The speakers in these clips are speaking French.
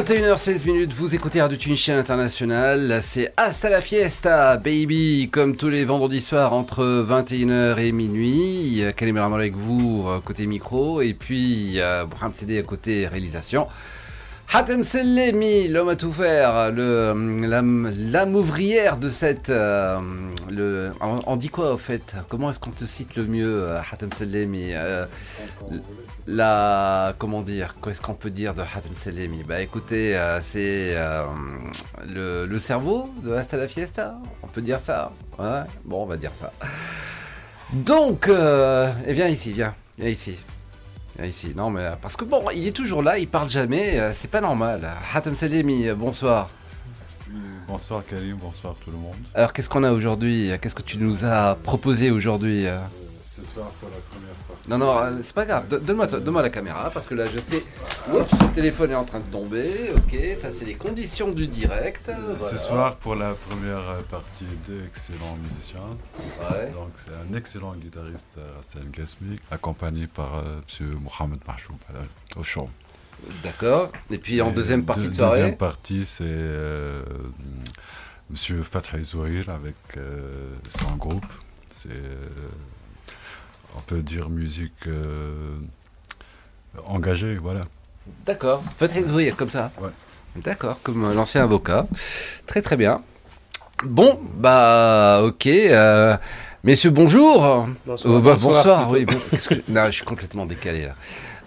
21h16 minutes, vous écoutez Radio Tunisien International, c'est Hasta la Fiesta, baby, comme tous les vendredis soirs entre 21h et minuit. Kalim Ramal avec vous, euh, côté micro, et puis euh, Braham CD à côté réalisation. Hatem Sellemi, l'homme à tout faire, l'âme ouvrière de cette. Euh, on, dit quoi au fait? Comment est-ce qu'on te cite le mieux, euh, Hatem Sellemi euh, La. Comment dire Qu'est-ce qu'on peut dire de Hatem Sellemi Bah écoutez, c'est le, cerveau de Hasta la Fiesta On peut dire ça Ouais Bon, on va dire ça. Donc, eh viens ici, viens, viens ici. Ah, ici, non, mais parce que bon, il est toujours là, il parle jamais, euh, c'est pas normal. Hatem Salemi, bonsoir. Bonsoir Karim, bonsoir tout le monde. Alors qu'est-ce qu'on a aujourd'hui? Qu'est-ce que tu nous as proposé aujourd'hui euh, Ce soir pour la première non, non, euh, c'est pas grave. Donne-moi la caméra parce que là, je sais. Oups, le téléphone est en train de tomber. Ok, ça, c'est les conditions du direct. Ce soir, pour la première partie, deux excellents musiciens. Ouais. Donc, c'est un excellent guitariste, Hassan Gasmi, accompagné par euh, M. Mohamed Mahjoub au chant. D'accord. Et puis en deuxième partie de soirée Deuxième partie, c'est euh, M. Fatih Zouhir avec son groupe. C'est on peut dire musique euh, engagée, voilà. D'accord, peut-être oui, comme ça. Ouais. D'accord, comme l'ancien avocat. Très très bien. Bon, bah ok. Euh, messieurs, bonjour. Bonsoir. Oh, bah, bonsoir. oui. non, je suis complètement décalé là.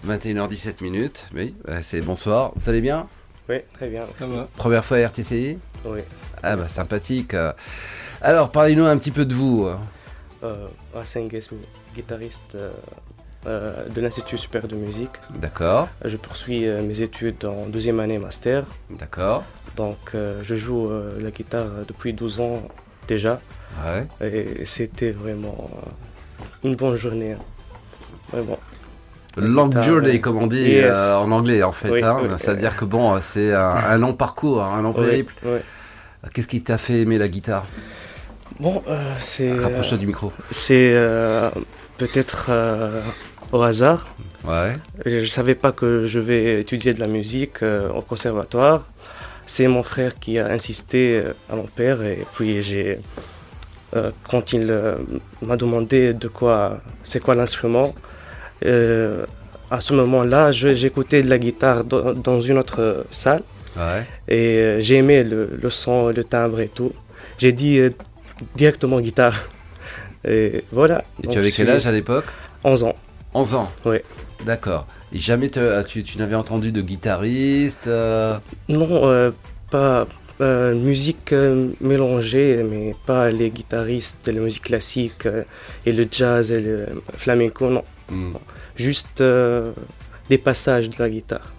21h17 minutes. Oui, c'est bonsoir. Vous allez bien? Oui, très bien. Première fois à RTCI Oui. Ah bah sympathique. Alors, parlez-nous un petit peu de vous. Euh, guitariste euh, euh, de l'Institut supérieur de musique. D'accord. Je poursuis euh, mes études en deuxième année master. D'accord. Donc je joue la guitare depuis 12 ans déjà. Ouais. Et c'était vraiment une bonne journée. Hein. Vraiment. Long journey, comme on dit en anglais, en fait. Hein. C'est-à-dire que bon, c'est un, long parcours, un long périple. Qu'est-ce qui t'a fait aimer la guitare? Bon, c'est. Rapproche-toi du micro. C'est peut-être euh, au hasard. Ouais. Je ne savais pas que je vais étudier de la musique euh, au conservatoire. C'est mon frère qui a insisté euh, à mon père et puis j'ai quand il m'a demandé de quoi c'est quoi l'instrument à ce moment-là j'écoutais de la guitare dans, une autre salle ouais. et j'ai aimé le, le, son le timbre et tout j'ai dit directement guitare et voilà. Et tu avais quel âge à l'époque? 11 ans. 11 ans? Oui. D'accord. Et jamais tu, tu n'avais entendu de guitariste euh? Non, euh, pas euh, musique mélangée, mais pas les guitaristes la musique classique et le jazz et le flamenco, non. Hmm. Juste des passages de la guitare.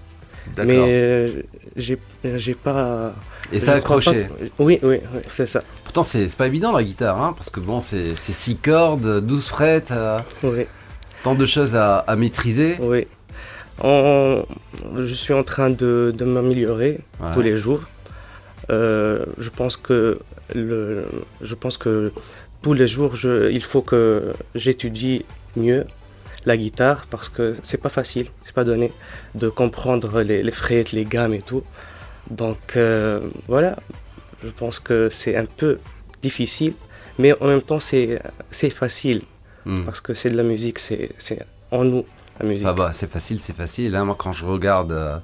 Mais j'ai pas. Et ça a accroché Oui, oui, oui c'est ça c'est pas évident la guitare, hein, parce que bon, c'est 6 cordes, 12 frettes, euh, tant de choses à, maîtriser. Oui. je suis en train de, m'améliorer tous les jours. Euh, je pense que le, je pense que tous les jours, je, il faut que j'étudie mieux la guitare parce que c'est pas facile, c'est pas donné de comprendre les, les frettes, les gammes et tout. Donc euh, voilà, je pense que c'est un peu difficile, mais en même temps, c'est facile. Hmm. Parce que c'est de la musique, c'est en nous, la musique. Ah bah, c'est facile, c'est facile. Hein. Moi, quand je regarde euh,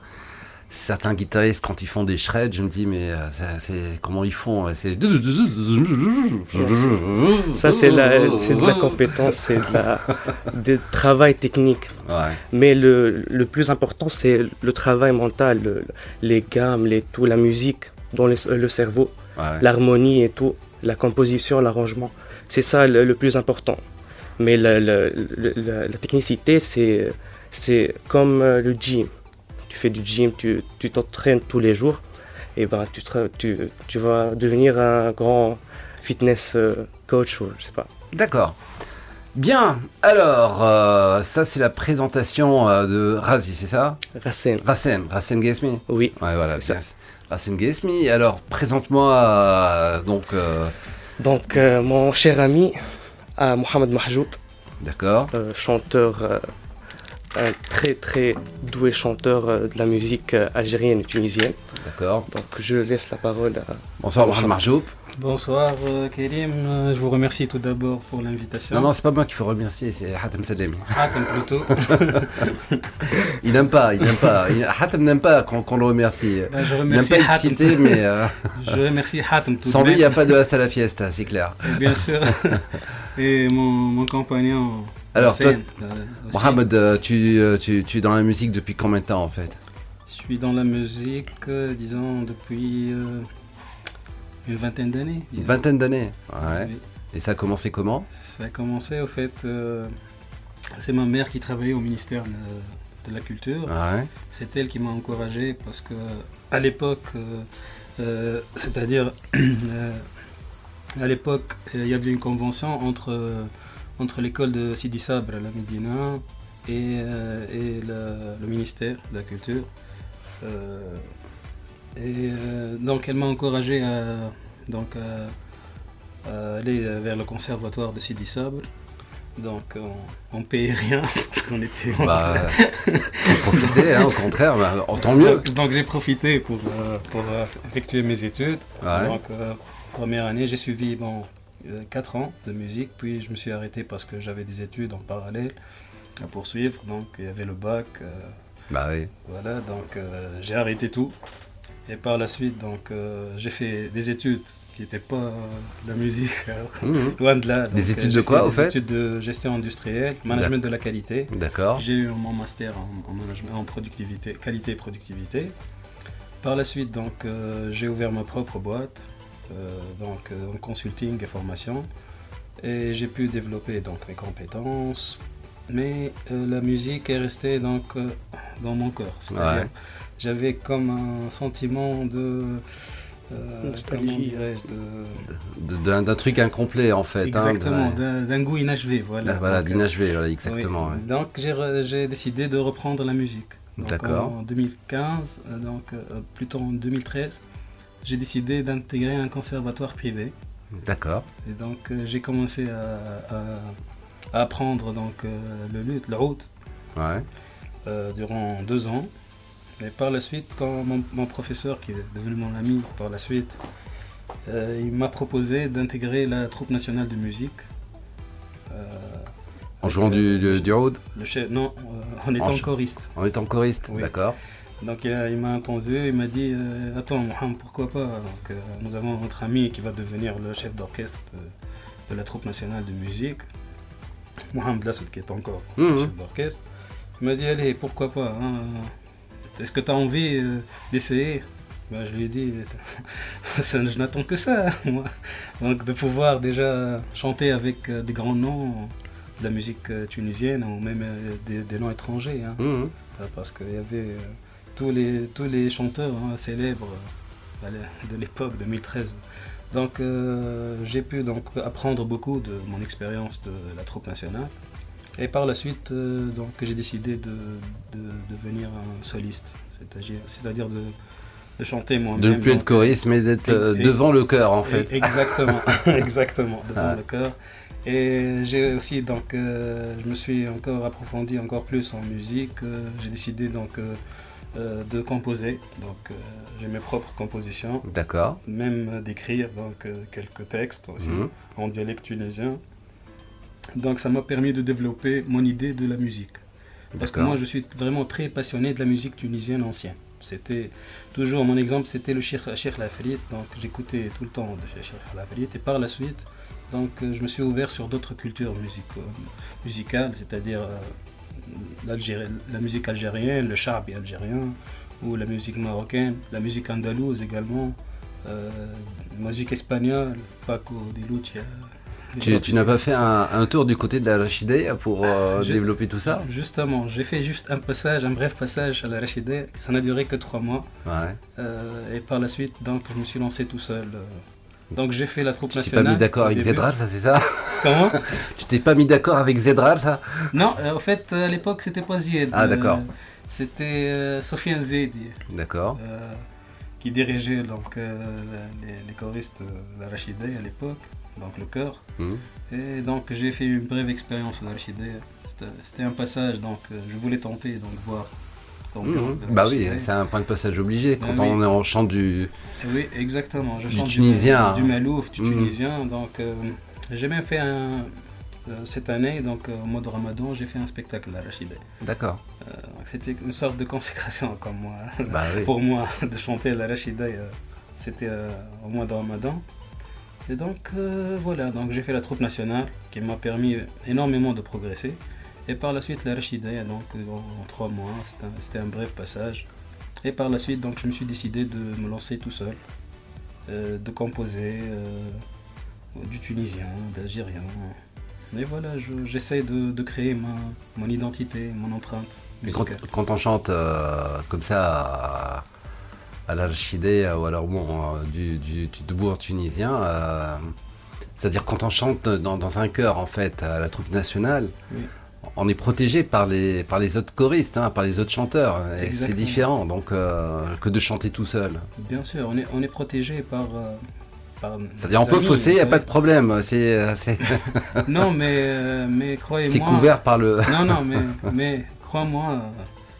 certains guitaristes, quand ils font des shreds, je me dis, mais euh, c'est comment ils font c'est Ça, c'est de la compétence, c'est du travail technique. Mais le, le, plus important, c'est le travail mental, les gammes, les, tout, la musique dans le, cerveau, l'harmonie et tout, la composition, l'arrangement. C'est ça le, plus important. Mais la, technicité, c'est comme euh, le gym. Tu fais du gym, tu t'entraînes tous les jours, et ben tu, tu, tu, vas devenir un grand fitness euh, coach ou je sais pas. D'accord. Bien, alors, euh, ça c'est la présentation de Razi, c'est ça? Rassen. Rassen, Rassen Gesmi Oui. Ouais, voilà, bien. Racine Gesmi. Alors, présente-moi euh, donc. Euh, donc, euh, mon cher ami, Mohamed Mahjoub. D'accord. chanteur un très très doué chanteur euh, de la musique euh, algérienne et tunisienne. D'accord. Donc je laisse la parole à. Bonsoir Mohamed Marjoub. Bonsoir euh, Kérim, je vous remercie tout d'abord pour l'invitation. Non, non, c'est pas moi qu'il faut remercier, c'est Hatem Salemi. Hatem plutôt. il n'aime pas, il n'aime pas. Hatem n'aime pas qu'on le remercie. Ben, je remercie il n'aime pas être cité, mais. Je remercie Hatem tout Sans lui, il n'y a pas de Hasta la Fiesta, c'est clair. bien sûr. Et mon, mon compagnon. Alors, toi, Mohamed, euh, tu, euh, tu, tu, es dans la musique depuis combien de temps en fait? Je suis dans la musique, euh, disons, depuis une vingtaine d'années. Une vingtaine d'années Ouais. Et ça a commencé comment? Ça a commencé, au fait, c'est ma mère qui travaillait au ministère de, la Culture. Ouais. C'est elle qui m'a encouragé parce que à l'époque, c'est-à-dire à l'époque, il y avait une convention entre entre l'école de Sidi Sabre, la Médina, et, euh, le, ministère de la Culture. Euh, et euh, donc elle m'a encouragé à, donc, aller vers le conservatoire de Sidi Sabre. Donc on, ne payait rien parce qu'on était. Bah, profité, hein, au contraire, bah, tant mieux. Donc, j'ai profité pour, pour effectuer mes études. Donc première année, j'ai suivi bon, 4 ans de musique, puis je me suis arrêté parce que j'avais des études en parallèle à poursuivre, donc il y avait le bac. Euh, bah oui. Voilà, donc euh, j'ai arrêté tout. Et par la suite, donc euh, j'ai fait des études qui n'étaient pas de la musique, mhm. loin de là. des études de quoi, au fait Des études de gestion industrielle, management de la qualité. D'accord. J'ai eu mon master en, management, en productivité, qualité et productivité. Par la suite, donc, j'ai ouvert ma propre boîte euh, donc euh, en consulting et formation. Et j'ai pu développer donc mes compétences, mais euh, la musique est restée donc dans mon cœur. C'est-à-dire, j'avais comme un sentiment de d'un truc incomplet en fait. Hein, exactement, d'un goût inachevé. Voilà, voilà d'inachevé, voilà, exactement. Donc j'ai décidé de reprendre la musique. D'accord. En 2015, donc plutôt en 2013, j'ai décidé d'intégrer un conservatoire privé. D'accord. Et donc euh, j'ai commencé à, apprendre donc euh, le luth, le oud, ouais. Euh, durant deux ans. Mais par la suite, quand mon, professeur, qui est devenu mon ami par la suite, il m'a proposé d'intégrer la troupe nationale de musique. en jouant du, du, oud le chef, Non, en étant choriste. En étant choriste, d'accord. Donc il, m'a entendu, il m'a dit euh, Attends, Mohamed, pourquoi pas? Donc, euh, Nous avons notre ami qui va devenir le chef d'orchestre de, la troupe nationale de musique, Mohamed Lassoud, qui est encore mhm. chef d'orchestre. Il m'a dit Allez, pourquoi pas hein, Est-ce que tu as envie euh, d'essayer? Ben, Je lui ai dit Je n'attends que ça, moi. Donc de pouvoir déjà chanter avec des grands noms de la musique tunisienne ou même des, noms étrangers. Hein. Mhm. Parce qu'il y avait tous les, tous les chanteurs hein, célèbres euh, de l'époque 2013. Donc euh, j'ai pu donc apprendre beaucoup de mon expérience de la troupe nationale. Et par la suite, euh, donc j'ai décidé de, devenir un soliste, c'est-à-dire de, de, chanter moi-même. De ne plus être choriste, mais d'être devant le cœur en fait. Exactement, exactement, devant le cœur. Et j'ai aussi donc, je me suis encore approfondi encore plus en musique. j'ai décidé donc euh, de composer. Donc euh, j'ai mes propres compositions. D'accord. Même d'écrire donc euh, quelques textes aussi mhm. en dialecte tunisien. Donc ça m'a permis de développer mon idée de la musique. Parce que moi je suis vraiment très passionné de la musique tunisienne ancienne. C'était toujours mon exemple, c'était le Cheikh, Lafrit. Donc j'écoutais tout le temps de Cheikh Lafrit et par la suite, donc je me suis ouvert sur d'autres cultures musicales, c'est-à-dire la musique algérienne, le charbi algérien, ou la musique marocaine, la musique andalouse également, euh, la musique espagnole, Paco de Lucia. Tu, n'as pas fait un, tour du côté de la Rachidé pour euh, développer tout ça? Justement, j'ai fait juste un passage, un bref passage à la Rachidé. Ça n'a duré que trois mois. Ouais. Euh, et par la suite, donc, je me suis lancé tout seul. Donc j'ai fait la troupe nationale. Tu t'es pas mis d'accord avec Zedral, ça c'est ça? Comment Tu t'es pas mis d'accord avec Zedral, ça Non, en fait, à l'époque, c'était pas Zied. Ah, d'accord. c'était euh, Sofiane Zedi. D'accord. qui dirigeait donc, les, choristes de la à l'époque, donc le chœur. Et donc j'ai fait une brève expérience à la c'était un passage, donc je voulais tenter, donc voir. Mmh. Bah oui, c'est un point de passage obligé quand bah on est en chant du. Oui, exactement. Je du tunisien. Du, malouf, du mmh. tunisien. Donc, j'ai même fait un, cette année, donc au mois de Ramadan, j'ai fait un spectacle à Rachida. D'accord. c'était une sorte de consécration comme moi, bah pour moi, de chanter la Rachida. C'était au mois de Ramadan. Et donc euh, voilà, donc j'ai fait la troupe nationale qui m'a permis énormément de progresser. Et par la suite la Rachida, donc en, trois mois, c'était un, bref passage. Et par la suite, donc je me suis décidé de me lancer tout seul, euh, de composer euh, du tunisien, d'algérien. Et voilà, j'essaie de, créer ma, mon identité, mon empreinte. Quand, quand, on chante comme ça à l'Archidé ou alors bon, euh, du, du, du tunisien. Euh, c'est-à-dire quand on chante dans, un chœur en fait à la troupe nationale, on est protégé par les, par les autres choristes, hein, par les autres chanteurs. Et c'est différent donc euh, que de chanter tout seul. Bien sûr, on est, on est protégé par. C'est-à-dire on peut fausser, il n'y a pas de problème. C'est, non, mais, mais croyez-moi. C'est couvert par le. non, non, mais, mais crois-moi,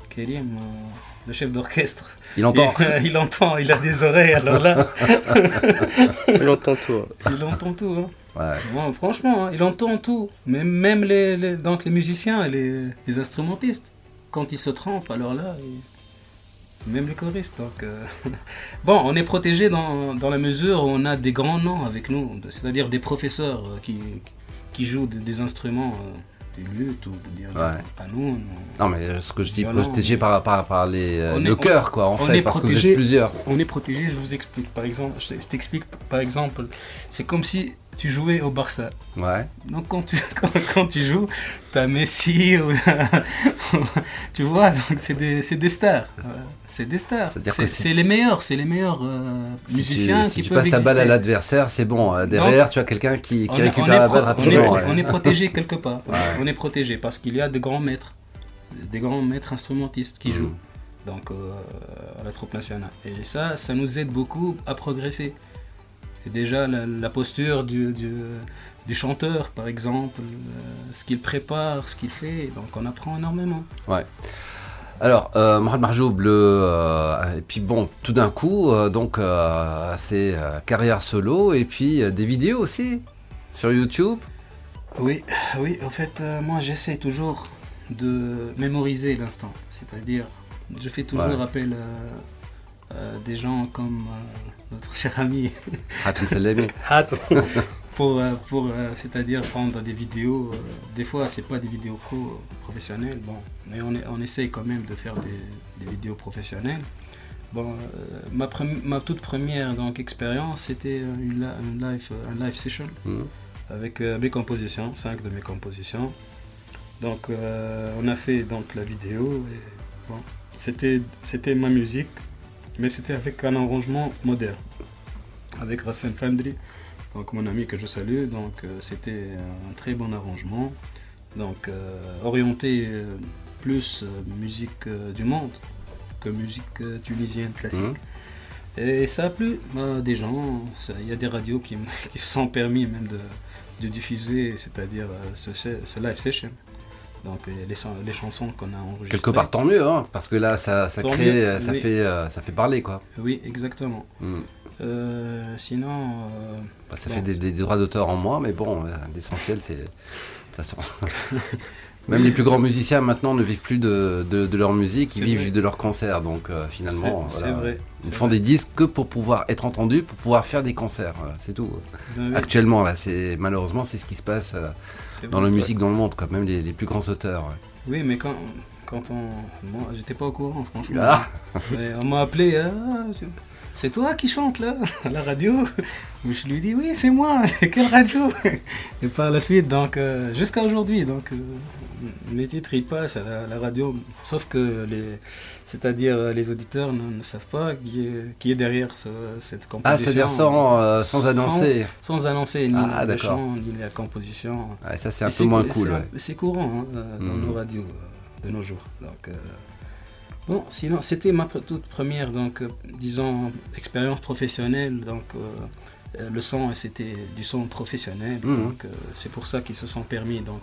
Kérim, le chef d'orchestre. Il entend. il entend, il a des oreilles, alors là. il entend tout. Il entend tout. Hein. franchement, hein, il entend tout. Mais même les, donc les musiciens et les, instrumentistes, quand ils se trompent, alors là, même les choristes. Donc, euh, bon, on est protégé dans, dans, la mesure où on a des grands noms avec nous, c'est-à-dire des professeurs euh, qui, qui jouent des, instruments. Euh, luttes ou de dire à nous. Non, mais ce que je dis, protégé par, par, par les, euh, le cœur, quoi, en fait, parce que vous êtes plusieurs. On est protégé, je vous explique. Par exemple, je t'explique, par exemple, c'est comme si tu jouais au Barça. Ouais. Donc quand tu, quand, tu joues, tu as Messi, ou, tu vois, c'est des, des, stars. C'est des stars. C'est les meilleurs, c'est les meilleurs euh, musiciens si tu, si tu passes ta balle à l'adversaire, c'est bon. Euh, derrière, tu as quelqu'un qui, qui récupère la balle rapidement. On est, protégé quelque part. On est protégé parce qu'il y a de grands maîtres, des grands maîtres instrumentistes qui mm. jouent donc euh, à la troupe nationale. Et ça, ça nous aide beaucoup à progresser déjà la, posture du, du, chanteur, par exemple, euh, ce qu'il prépare, ce qu'il fait. Donc on apprend énormément. Ouais. Alors, euh, Mohamed Marjoub, euh, et puis bon, tout d'un coup, euh, donc, c'est carrière solo, et puis des vidéos aussi sur YouTube. Oui, oui, en fait, moi j'essaie toujours de mémoriser l'instant. C'est-à-dire, je fais toujours appel à des gens comme notre cher ami Hatem Salemi. pour, euh, pour euh, c'est-à-dire prendre des vidéos. Euh, des fois, c'est pas des vidéos pro professionnelles, bon, mais on, on essaye quand même de faire des, vidéos professionnelles. Bon, ma, ma, toute première donc expérience, c'était une, live, un live session mm. avec mes compositions, cinq de mes compositions. Donc, on a fait donc la vidéo. Et, bon, c'était, c'était ma musique mais c'était avec un arrangement moderne, avec Rassen Fandri, donc mon ami que je salue. Donc euh, c'était un très bon arrangement, donc euh, orienté euh, plus musique du monde que musique tunisienne classique. Mmh. Et ça a plu à des gens. Il y a des radios qui, se sont permis même de, diffuser, c'est-à-dire ce, ce live session. Donc les, les chansons qu'on a enregistrées. Quelque part tant mieux, hein, parce que là ça, ça crée, ça, fait, euh, ça fait parler quoi. Oui, exactement. Hmm. Euh, sinon. Euh, bah, ça fait des, droits d'auteur en moins, mais bon, l'essentiel c'est. De toute façon. Même les plus grands musiciens maintenant ne vivent plus de, de, leur musique, ils vivent de leurs concerts. Donc finalement, vrai, ils font des disques que pour pouvoir être entendus, pour pouvoir faire des concerts. c'est tout. Actuellement, là, c'est malheureusement c'est ce qui se passe dans la musique dans le monde, quand même les, les plus grands auteurs. Oui, mais quand, quand on. Moi, j'étais pas au courant, franchement. Ah. on m'a appelé. Ah, c'est toi qui chante là, à la radio? Je lui dis oui, c'est moi, quelle radio? Et par la suite, donc, euh, jusqu'à aujourd'hui, donc, euh, mes titres ils passent à la, radio, sauf que les, c'est-à-dire les auditeurs ne, savent pas qui est, qui est derrière cette composition. Ah, c'est-à-dire sans, euh, sans annoncer Sans, annoncer ni ah, le chant, ni la composition. Ah, ça c'est un peu moins cool. C'est courant hein, dans hmm. nos radios de nos jours. Donc, Bon, sinon, c'était ma toute première, donc, euh, disons, expérience professionnelle. Donc, euh, euh, le son, c'était du son professionnel. Mmh. Donc, c'est pour ça qu'ils se sont permis donc,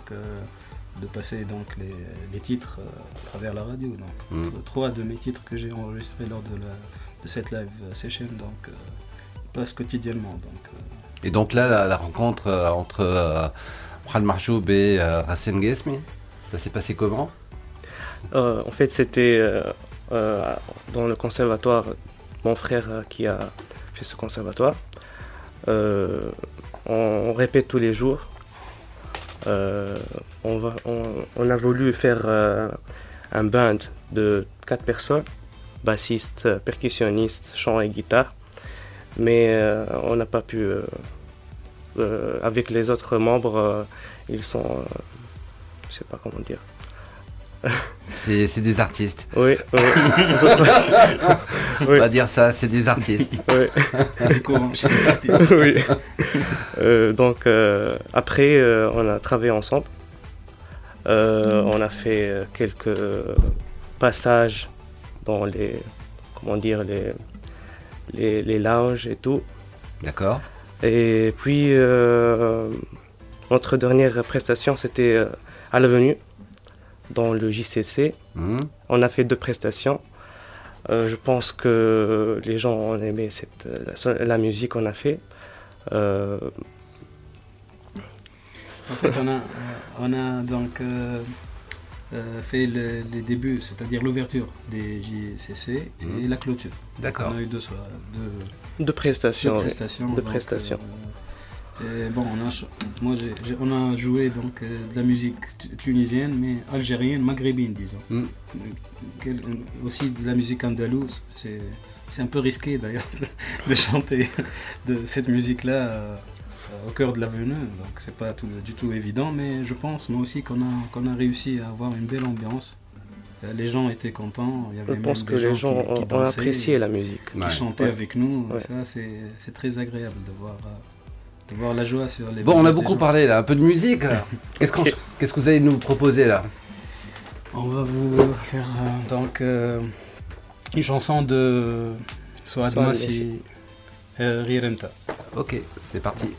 de passer donc les, titres à travers la radio. Donc, mm. trois de mes titres que j'ai enregistrés lors de, de, cette live session, donc passent quotidiennement. Donc, et donc là, la, rencontre entre Mohamed Marjoub et Racine Gesmi, ça s'est passé comment? En fait, c'était dans le conservatoire, mon frère qui a fait ce conservatoire. on, répète tous les jours. Euh, on, a voulu faire euh, un band de quatre personnes, bassiste, percussionniste, chant et guitare, mais euh, on n'a pas pu. avec les autres membres, ils sont, je sais pas comment dire. C'est des artistes. Oui, oui. On va dire ça, c'est des artistes. Oui. c'est courant chez les artistes. oui. Euh, donc, euh, après, euh, on a travaillé ensemble. on a fait quelques passages dans les, comment dire, les, les, les lounges et tout. D'accord. Et puis, notre dernière prestation, c'était à l'avenue dans le JCC. Mhm. On a fait deux prestations. Euh, je pense que les gens ont aimé cette, la, musique qu'on a fait. Euh, en fait, on a, on a donc euh, fait les débuts, c'est-à-dire l'ouverture des JCC et mhm. la clôture. D'accord. On a eu deux, deux, deux prestations. Deux prestations. Deux prestations bon, on a, moi, on a joué donc euh, de la musique tunisienne, mais algérienne, maghrébine, disons. Mm. Euh, aussi de la musique andalouse. C'est un peu risqué d'ailleurs de, chanter de cette musique-là euh, au cœur de l'avenue. Donc c'est pas du tout évident, mais je pense moi aussi qu'on a, qu'on a réussi à avoir une belle ambiance. Les gens étaient contents. je pense que les gens ont, apprécié la musique. Qui chantaient avec nous. Ça, c'est très agréable de voir voir la joie sur les Bon, on a beaucoup parlé là, un peu de musique. Qu'est-ce, que vous allez nous proposer là On va vous faire euh, donc euh, une chanson de Soit Massi euh, Rirenta. Ok, c'est parti.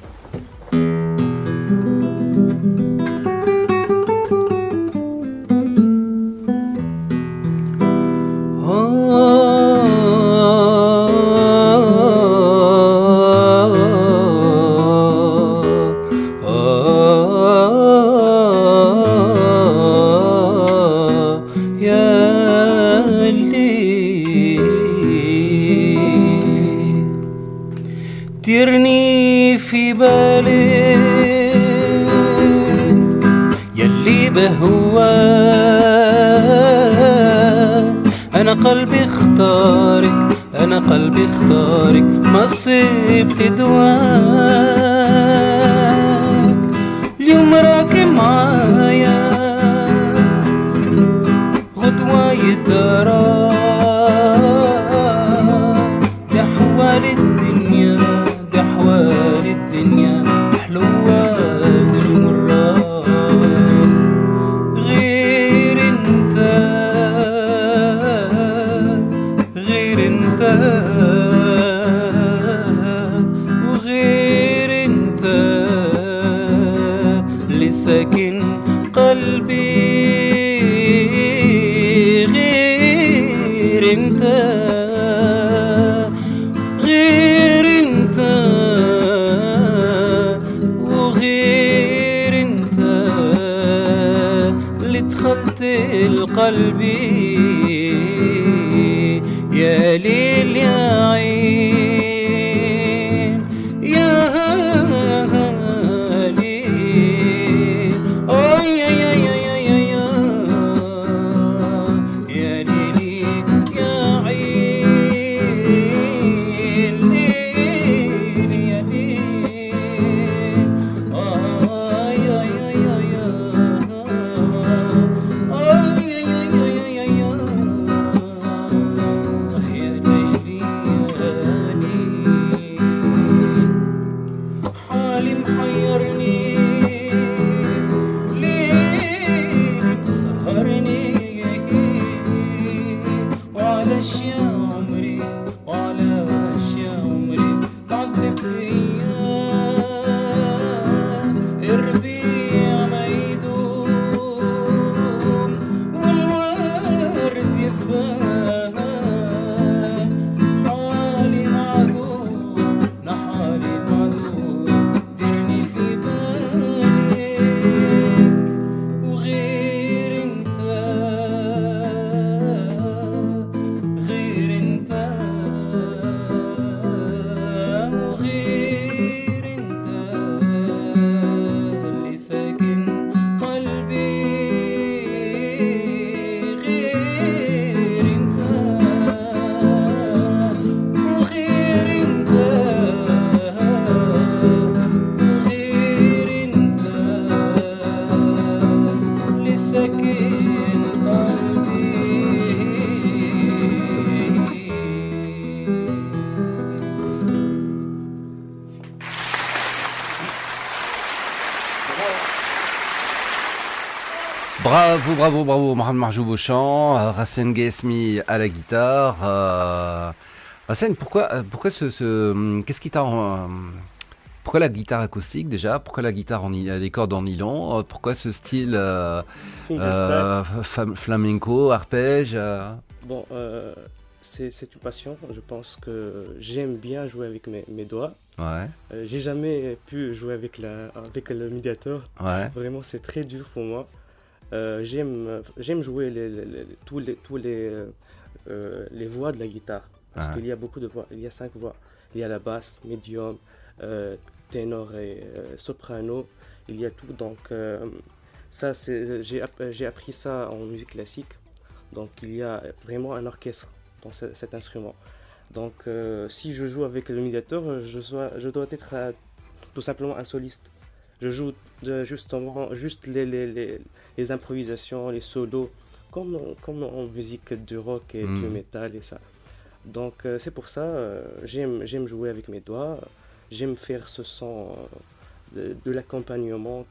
قلبي Bravo, bravo, bravo, Mohamed Marjou au chant, euh, Rassen Gesmi à la guitare. Euh... pourquoi, euh, pourquoi ce, ce hum, qu'est-ce qui t'a, pourquoi la guitare acoustique déjà Pourquoi la guitare en les cordes en nylon euh, Pourquoi ce style flamenco, arpège Bon, c'est, une passion. Je pense que j'aime bien jouer avec mes, mes doigts. Ouais. j'ai jamais pu jouer avec, la, avec le médiateur. Ouais. Vraiment, c'est très dur pour moi. Euh, j'aime, j'aime jouer les, tous, les, tous les, euh, les voix de la guitare. Parce ah. qu'il y a beaucoup de voix. Il y a cinq voix. Il y a la basse, médium, euh, ténor et soprano. Il y a tout. Donc, ça, c'est, j'ai, j'ai appris ça en musique classique. Donc, il y a vraiment un orchestre dans cet instrument. Donc, si je joue avec le médiateur, je, sois, je dois être tout simplement un soliste. Je joue justement juste les, les, les, improvisations, les solos, comme, comme en musique du rock et du hmm. métal et ça. Donc euh, c'est pour ça, euh, j'aime, jouer avec mes doigts, j'aime faire ce son euh, de, l'accompagnement,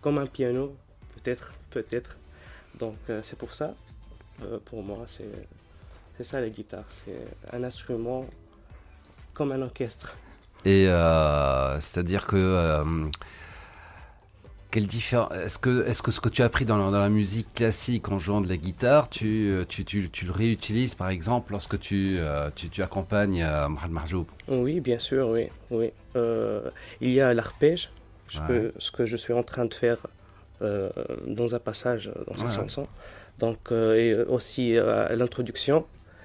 comme un piano, peut-être, peut-être. Donc c'est pour ça, pour moi, c'est, c'est ça la guitare, c'est un instrument comme un orchestre. Et c'est-à-dire que est-ce que, est-ce que ce que tu as appris dans la, musique classique en jouant de la guitare, tu, euh, tu, tu, tu le réutilises par exemple lorsque tu, euh, tu, accompagnes euh, Marjoub? Oui, bien sûr, oui. oui. il y a l'arpège, ce que je suis en train de faire dans un passage dans cette chanson. Donc, et aussi l'introduction,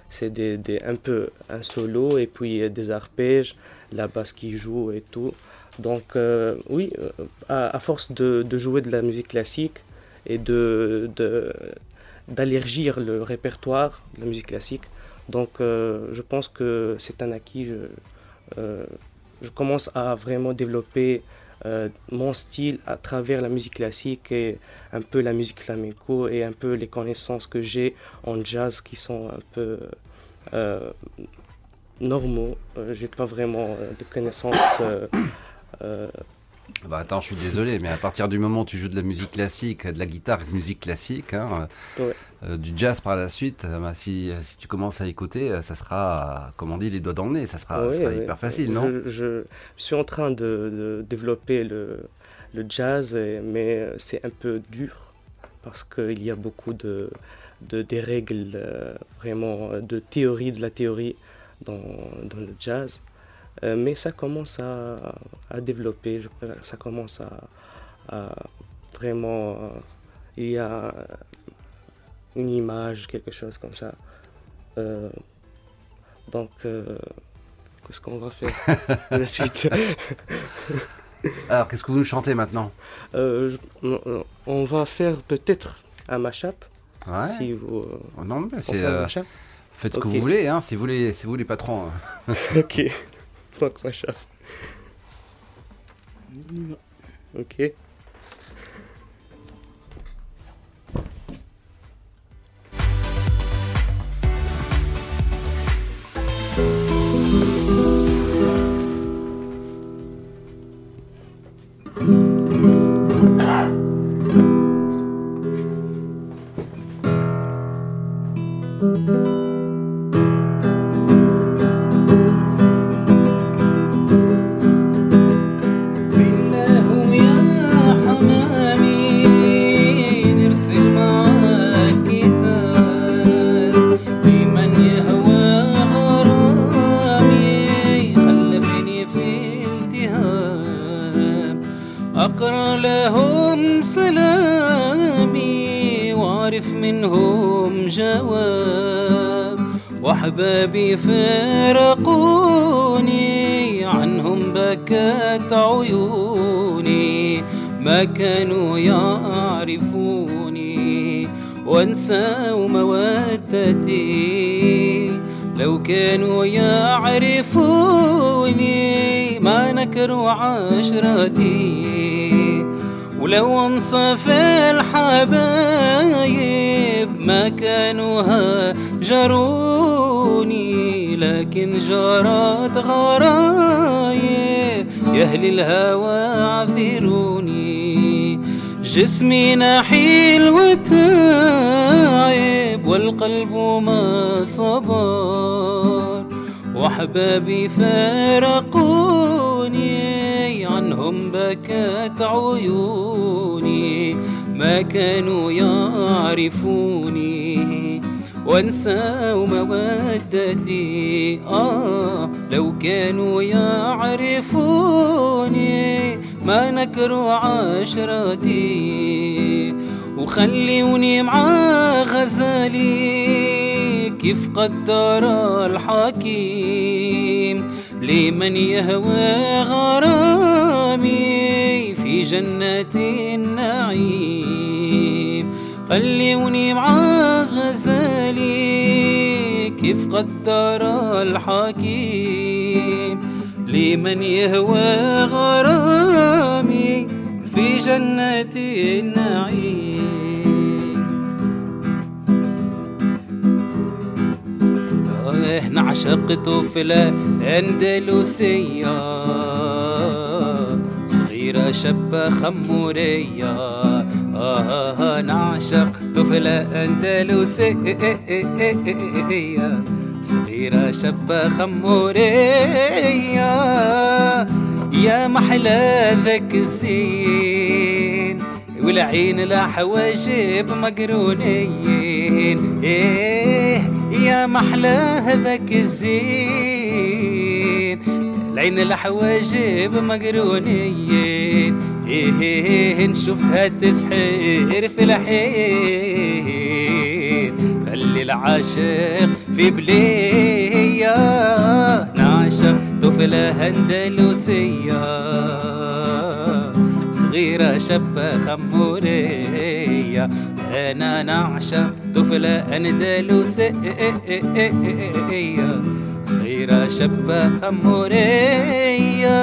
c'est des, des, un peu un solo et puis des arpèges, la basse qui joue et tout. Donc euh, oui, euh, à, force de, jouer de la musique classique et d'allergir le répertoire de la musique classique, donc euh, je pense que c'est un acquis. Je, commence à vraiment développer mon style à travers la musique classique et un peu la musique flamenco et un peu les connaissances que j'ai en jazz qui sont un peu normaux. j'ai pas vraiment de connaissances bah attends, je suis désolé, mais à partir du moment où tu joues de la musique classique, de la guitare, musique classique, hein, euh, du jazz par la suite, euh, bah, si, si, tu commences à écouter, ça sera, comme on dit, les doigts dans le nez, ça sera, hyper facile, non? Je, suis en train de, développer le, le, jazz, mais c'est un peu dur parce qu'il y a beaucoup de, de des règles, vraiment de théorie, de la théorie dans, dans le jazz. Euh, mais ça commence à, à, développer, ça commence à, vraiment... Euh, il y a une image, quelque chose comme ça. Euh, donc, qu'est-ce qu'on va faire la suite Alors, qu'est-ce que vous chantez maintenant? On va faire peut-être un mashup. Ouais. Si vous, oh non, mais c'est. faites ce que vous voulez, hein, si vous voulez, si vous les patrons. Hein. ok. fac așa. Ok. عشرتي. ولو انصف الحبايب ما كانوا هجروني لكن جرت غرايب. يا أهل الهوى اعذروني. جسمي نحيل وتعب والقلب ما صبر. وأحبابي فارقوني عنهم بكت عيوني ما كانوا يعرفوني. وانسوا مودتي آه لو كانوا يعرفوني ما نكروا عشرتي. وخليوني مع غزالي كيف قدر الحكيم. لمن يهوى غرامي في جنة النعيم. خليوني مع غزالي كيف قدر الحكيم. لمن يهوى غرامي في جنة النعيم. إحنا عشقت طفلة أندلسية. صغيرة شابة خمورية. آه نعشق طفلة أندلسية صغيرة شابة خمورية. يا محلى ذاك الزين والعين لا حواجب مقرونين. إيه يا محلى هذاك الزين العين الحواجب مقرونين إيه نشوفها تسحر في الحين خلي العاشق في بلية نعشق طفلة أندلسية صغيرة شابة خمورية أنا نعشق طفلة أندلسية صغيرة شابة خمورية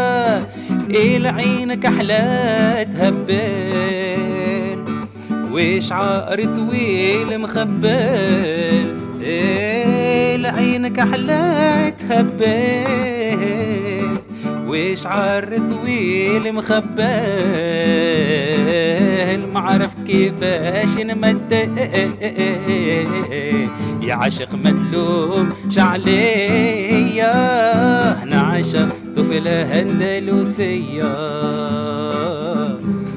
إيه عينك أحلى تهبل. وش عقر طويل مخبل. إيه عينك أحلى تهبل. وش عقر طويل مخبل. ما عرفت كيفاش نمد يا عاشق مدلوم شعليا نعشق طفلة أندلسية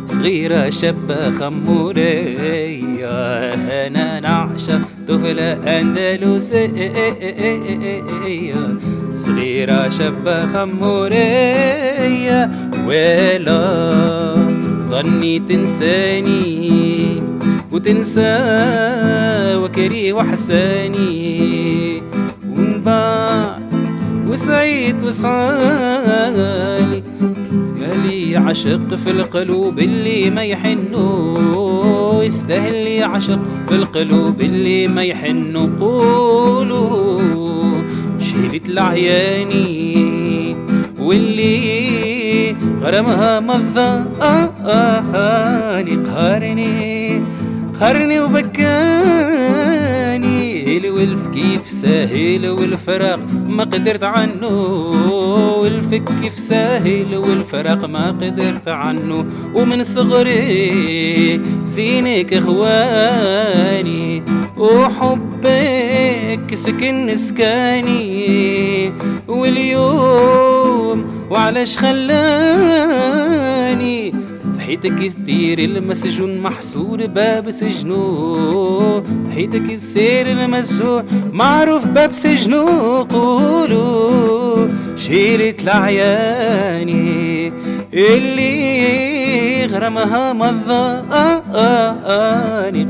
صغيرة شابة خمورية. أنا نعشق طفلة أندلسية صغيرة شابة خمورية. ولا ظني تنساني وتنسى وكري وحساني. وسعيد وسعالي يالي عشق في القلوب اللي ما يحنوا. يستاهل لي عشق في القلوب اللي ما يحنوا. قولوا شيلت العياني واللي غرمها مضاني قهرني قهرني وبكاني. الولف كيف ساهل والفراق ما قدرت عنه والفك كيف ساهل والفراق ما قدرت عنه. ومن صغري زينك إخواني وحبك سكن سكاني. واليوم وعلاش خلاني؟ ضحيتك يستير المسجون محصور باب سجنو ضحيتك يسير المسجون معروف باب سجنو قولوا شيلت العياني اللي غرمها مضاني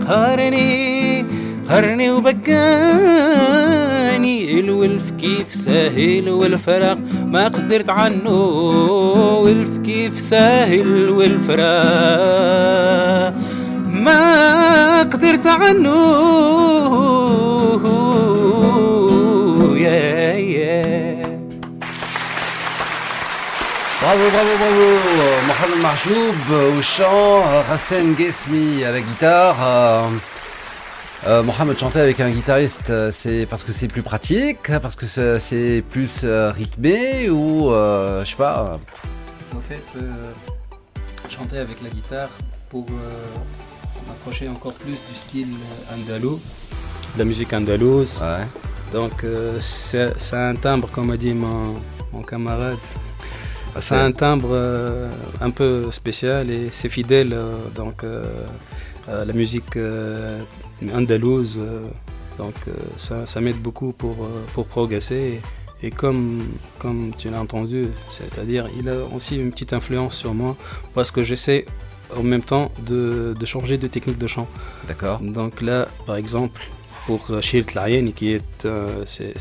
قهرني قهرني وبكاني. الولف كيف ساهل والفراق ما قدرت عنه. والف كيف ساهل والفراق ما قدرت عنه يا يا Bravo, bravo, bravo Mohamed Mahjoub au chant, Hassan Gesmi à la guitare. Euh, euh, Mohamed chantait avec un guitariste, euh, c'est parce que c'est plus pratique, parce que c'est- c'est plus euh, rythmé ou euh, je sais pas. En fait, euh, chanter avec la guitare, pour m'approcher encore plus du style andalou, de la musique andalouse. Donc c'est un timbre, comme a dit mon, camarade, c'est un timbre un peu spécial et c'est fidèle donc à la musique andalouse. donc ça, ça m'aide beaucoup pour, pour progresser. Et comme, comme tu l'as entendu, c'est-à-dire il a aussi une petite influence sur moi parce que j'essaie en même temps de, de, changer de technique de chant. D'accord. Donc là, par exemple, pour Shirt Tlayeni, qui est, euh, c'est,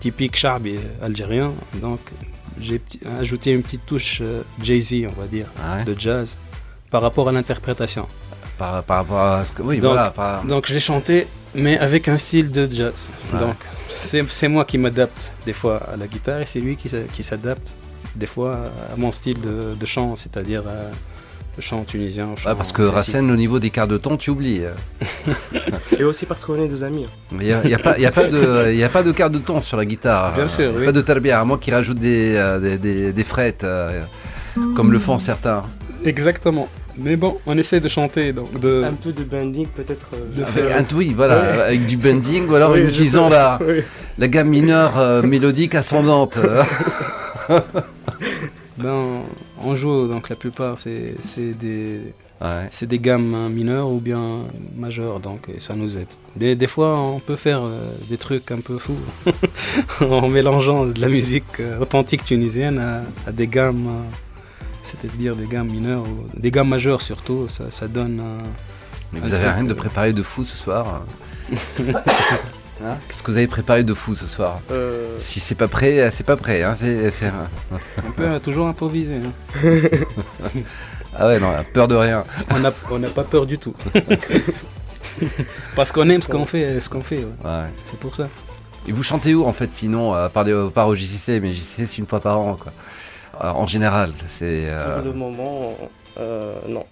typique charbi algérien, donc j'ai ajouté une petite touche euh, Jay-Z, on va dire, ah de jazz, par rapport à l'interprétation. Par, par, rapport à ce que. Oui, donc, voilà. Donc j'ai chanté, mais avec un style de jazz. Donc c'est moi qui m'adapte des fois à la guitare et c'est lui qui, s'adapte des fois à mon style de, chant, c'est-à-dire euh, le chant tunisien. parce que Racine, au niveau des quarts de ton, tu oublies. et aussi parce qu'on est des amis. Il n'y a, y a, pas, y a, pas de, a pas de quart de ton sur la guitare. Bien sûr. Pas de tarbia, à moins qu'il rajoute des, euh, des, des, frettes, euh, comme le font certains. Exactement. Mais bon, on essaie de chanter. Donc de... Un peu de bending peut-être. Euh, avec un oui, voilà, avec du bending ou alors en utilisant la, la gamme mineure euh, mélodique ascendante. ben, on joue, donc la plupart c'est des, c'est des gammes mineures ou bien majeures, donc ça nous aide. Mais des fois, on peut faire euh, des trucs un peu fous en mélangeant de la musique authentique tunisienne à, à des gammes c'est-à-dire des gammes mineures, ou des gammes majeures surtout, ça, ça donne Mais vous avez rien de préparé de fou ce soir hein Qu'est-ce que vous avez préparé de fou ce soir euh. Si c'est pas prêt, c'est pas prêt. Hein, On peut toujours improviser. Hein. ah ouais, non, peur de rien. On n'a pas peur du tout. Parce qu'on aime ce qu'on fait, ce qu'on fait. Ouais. C'est pour ça. Et vous chantez où en fait sinon, à part, au JCC, mais JCC c'est une fois par an quoi. Euh, en général c'est, euh, Pour le moment, euh, non.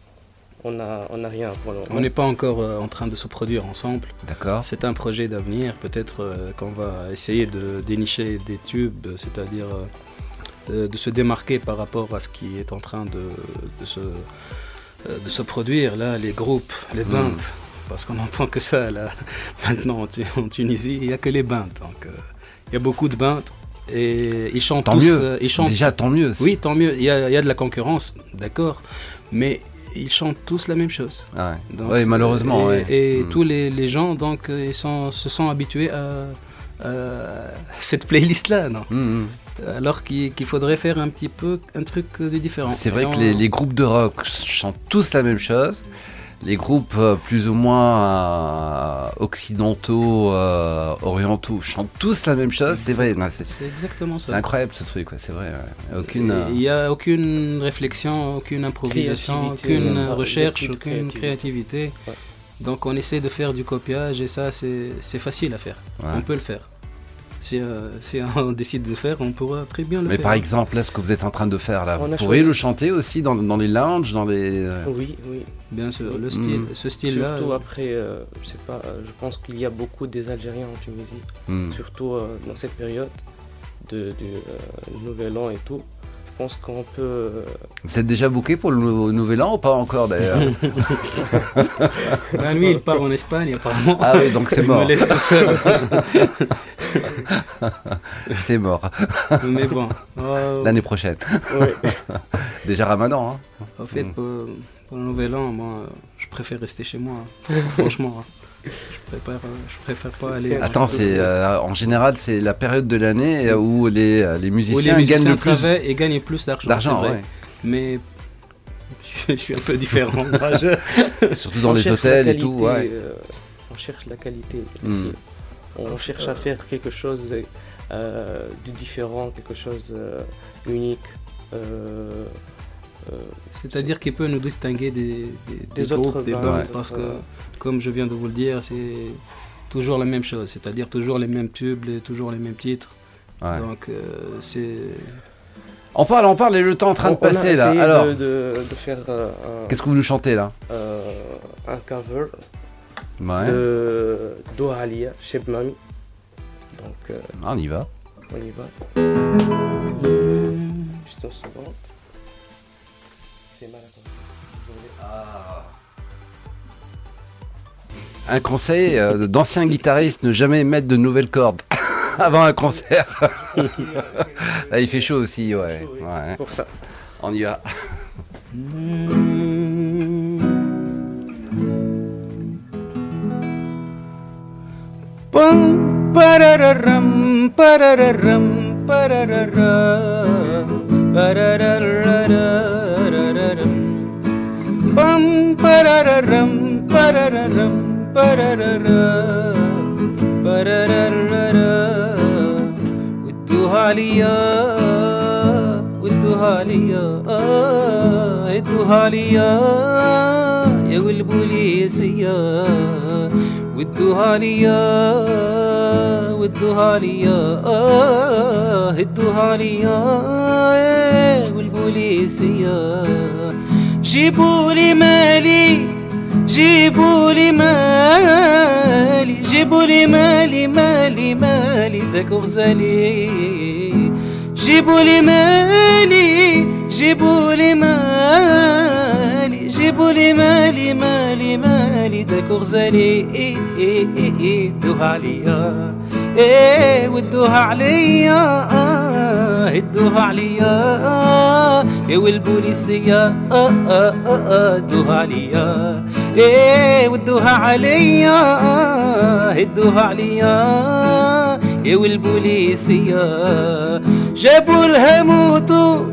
On n'a on a rien pour le moment. On n'est pas encore en train de se produire ensemble. D'accord. C'est un projet d'avenir. Peut-être qu'on va essayer de dénicher des tubes, c'est-à-dire de, se démarquer par rapport à ce qui est en train de, de se, de se produire. Là, les groupes, les hmm. bandes. Parce qu'on n'entend que ça là. Maintenant en, Tunisie, il n'y a que les bandes. Donc il y a beaucoup de bandes. Et ils chantent tant tous, mieux. Euh, ils chantent... Déjà, tant mieux. Oui, tant mieux. Il y a, il y a de la concurrence, d'accord. Mais ils chantent tous la même chose. Ah oui, malheureusement. Et, hmm. tous les, les, gens donc, euh, ils sont, se sont habitués à, cette playlist-là. non hmm, hmm. Alors qu'il faudrait faire un petit peu un truc de différent. C'est vrai que les, les, groupes de rock chantent tous la même chose les groupes euh, plus ou moins euh, occidentaux, euh, orientaux, chantent tous la même chose, c'est vrai. C'est exactement ça. C'est incroyable ce truc, c'est vrai. Aucune, Il n'y a aucune réflexion, aucune improvisation, aucune recherche, aucune créativité. Donc on essaie de faire du copiage et ça c'est facile à faire. On peut le faire. Euh, si, on décide de faire, on pourra très bien le faire. Mais par exemple, là, ce que vous êtes en train de faire là, vous pourriez le chanter aussi dans, dans, les lounges, dans les. Oui, oui. Bien sûr, le style, mm. ce style-là. Surtout euh, après, je sais pas, je pense qu'il y a beaucoup des Algériens en Tunisie, mm. surtout dans cette période de, du Nouvel An et tout. Je pense qu'on peut. Euh, Vous êtes déjà booké pour le nouvel an ou pas encore d'ailleurs ben, Lui, il part en Espagne apparemment. Ah oui, donc c'est mort. Il me laisse tout seul. c'est mort. Mais bon. Euh, L'année prochaine. déjà Ramadan. Hein. En fait, mm. Pour, le nouvel an, moi, je préfère rester chez moi. Hein. Franchement. Hein. Je préfère, euh, je préfère pas aller. Attends, c'est euh, en général c'est la période de l'année où les, euh, les musiciens, gagnent le plus et gagnent plus d'argent. D'argent, Mais je, suis un peu différent. Surtout dans les hôtels et tout. on cherche la qualité. Hmm. On cherche à faire quelque chose de différent, quelque chose unique. C'est-à-dire qu'il peut nous distinguer des, des, autres des bandes, parce que, comme je viens de vous le dire, c'est toujours la même chose, c'est-à-dire toujours les mêmes tubes, toujours les mêmes titres. Donc euh, c'est. On parle, on parle, et le temps est en train de passer là. Alors, de, faire. Euh, Qu'est-ce que vous nous chantez là? Euh, Un cover de Dohalia, Cheb Mami. Donc. On y va. On y va. Juste une seconde. Un conseil d'ancien guitariste ne jamais mettre de nouvelles cordes avant un concert. Là, il fait chaud aussi, ouais. ouais. Pour ça. On y va. Pum, parararam, parararam, parararam, parararararam. ودوها عليا ودوها عليا ادوها عليا يا والبوليسية ودوها ليا ودوها ليا ادوها ليا والبوليسية جيبوا لي مالي جيبوا لي مالي جيبوا لي مالي مالي مالي ذاك غزالي. جيبوا لي مالي جيبوا لي مالي جيبوا لي مالي مالي مالي ذاك غزالي. دوها عليا. إيه، ودوها عليا. آه ادوها عليا. آه إيه والبوليسية. آه آه آه ادوها عليا. إيه ودوها عليا. آه ادوها إيه، إيه، عليا. إيه والبوليسية. جابوا لها موتو.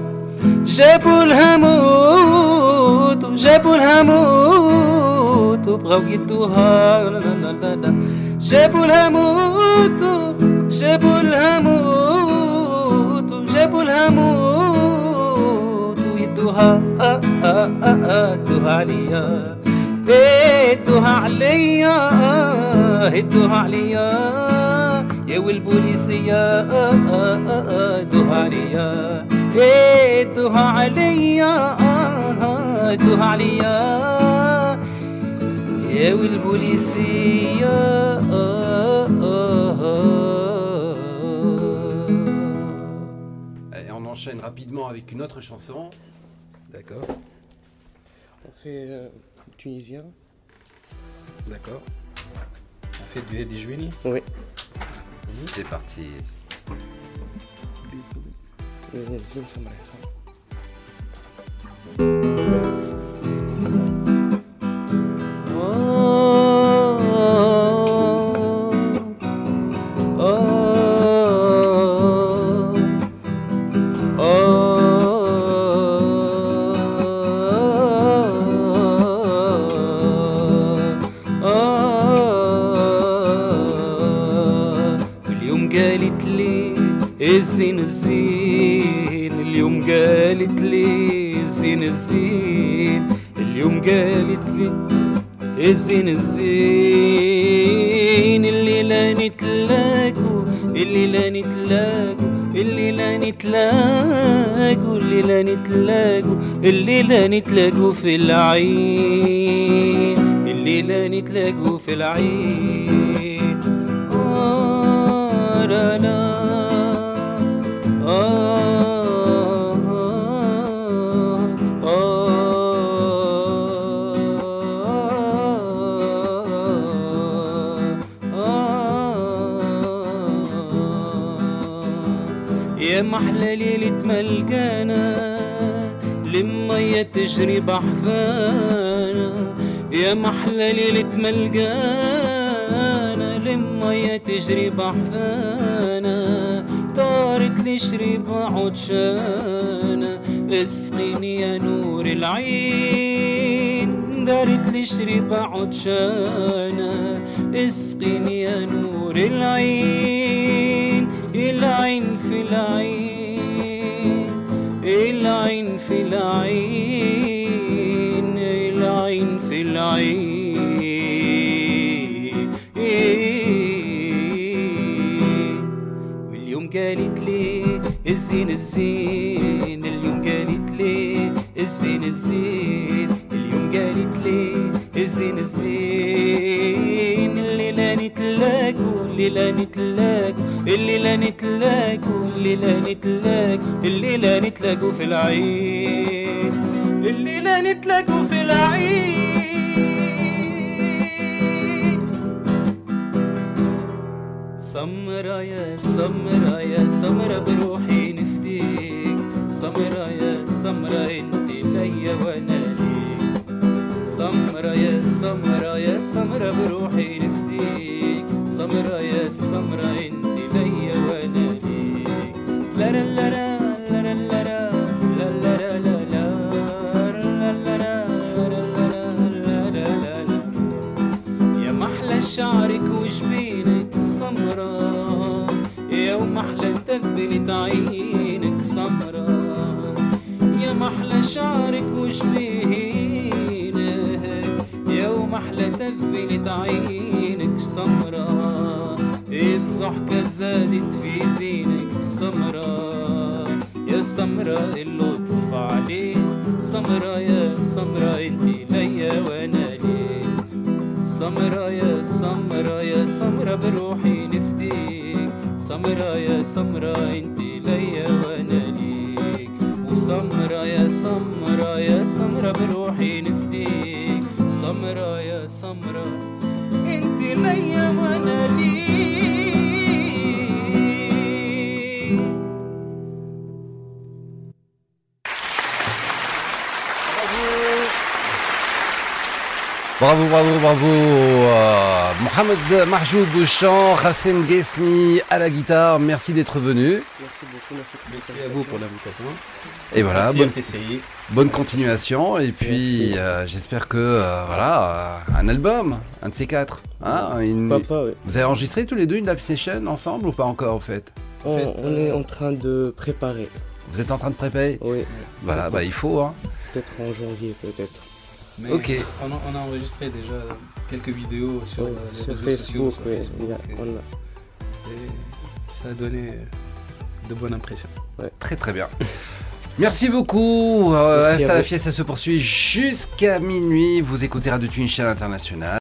جابوا لها موتو. جابوا لها موتو. بغاو يدوها. لا لا لا لا. جابوا لها موتو جابوا لها موتو جابوا لها موتو يدوها آه، آه، آه، هدوها عليا. هدوها عليا هدوها عليا. يا والبوليسية هدوها عليا. هدوها عليا هدوها عليا. يا والبوليسية Et on enchaîne rapidement avec une autre chanson. D'accord. On fait euh, tunisien. D'accord. On fait du Eddie Juini Oui. C'est parti. Zine Samra, ça. قالت لي الزين الزين اللي لا نتلاقوا اللي لا نتلاقوا اللي لا نتلاقوا اللي لا نتلاقوا اللي لا نتلاقوا في العين اللي لا نتلاقوا في العين. آه لا آه. أيام أحلى ليلة ملجانا للميه تجري بحفانا يا محلى ليلة ملجانا للميه تجري بحفانا طارت لشرب عطشانه اسقيني يا نور العين. دارت لشرب عطشانه اسقيني يا نور العين. العين في العين العين في العين العين في العين. قالت لي الزين الزين اليوم قالت لي الزين الزين. اليوم قالت لي الزين الزين. اللي لا نتلاقوا اللي لا نتلاقوا. الليلة نتلاقوا الليلة نتلاك الليلة نتلاقوا في العيد الليلة نتلاقوا في العيد سمرة يا سمرة يا سمرة بروحي نفديك سمرة يا سمرة انت ليا وأنا ليك. سمرة يا سمرة يا سمرة بروحي نفديك سمرة يا سمرة انت عينك سمرة يا محلى شعرك وجبينك يا ومحلى تبلة عينك سمرة الضحكة زادت في زينك سمرة يا سمرة اللطف عليك سمرة يا سمرة انتي ليا وأنا ليك سمرة يا سمرة يا سمرة بروحي نفديك. سمرة يا سمرة انتي سمرة بروحي نفديك سمرة يا سمرة انتي ليا وانا ليك Bravo, bravo, bravo. Euh, Mohamed Mahjoub au chant, Hassan Gesmi à la guitare. Merci d'être venu. Merci beaucoup, merci, à vous pour l'invitation. Et voilà, bonne, bonne, continuation. Et puis, euh, j'espère que, euh, voilà, un album, un de ces quatre. Hein, Vous avez enregistré tous les deux une live session ensemble ou pas encore, en fait On, est en train de préparer. Vous êtes en train de préparer? Oui. Voilà, bah il faut. Hein. Peut-être en janvier, peut-être ok. On a, enregistré déjà quelques vidéos sur, euh, les Facebook, et, ça a donné de bonnes impressions. Très très bien. Merci beaucoup. Euh, Insta la fiesta se poursuit jusqu'à minuit. Vous écoutez Radio Tunis International.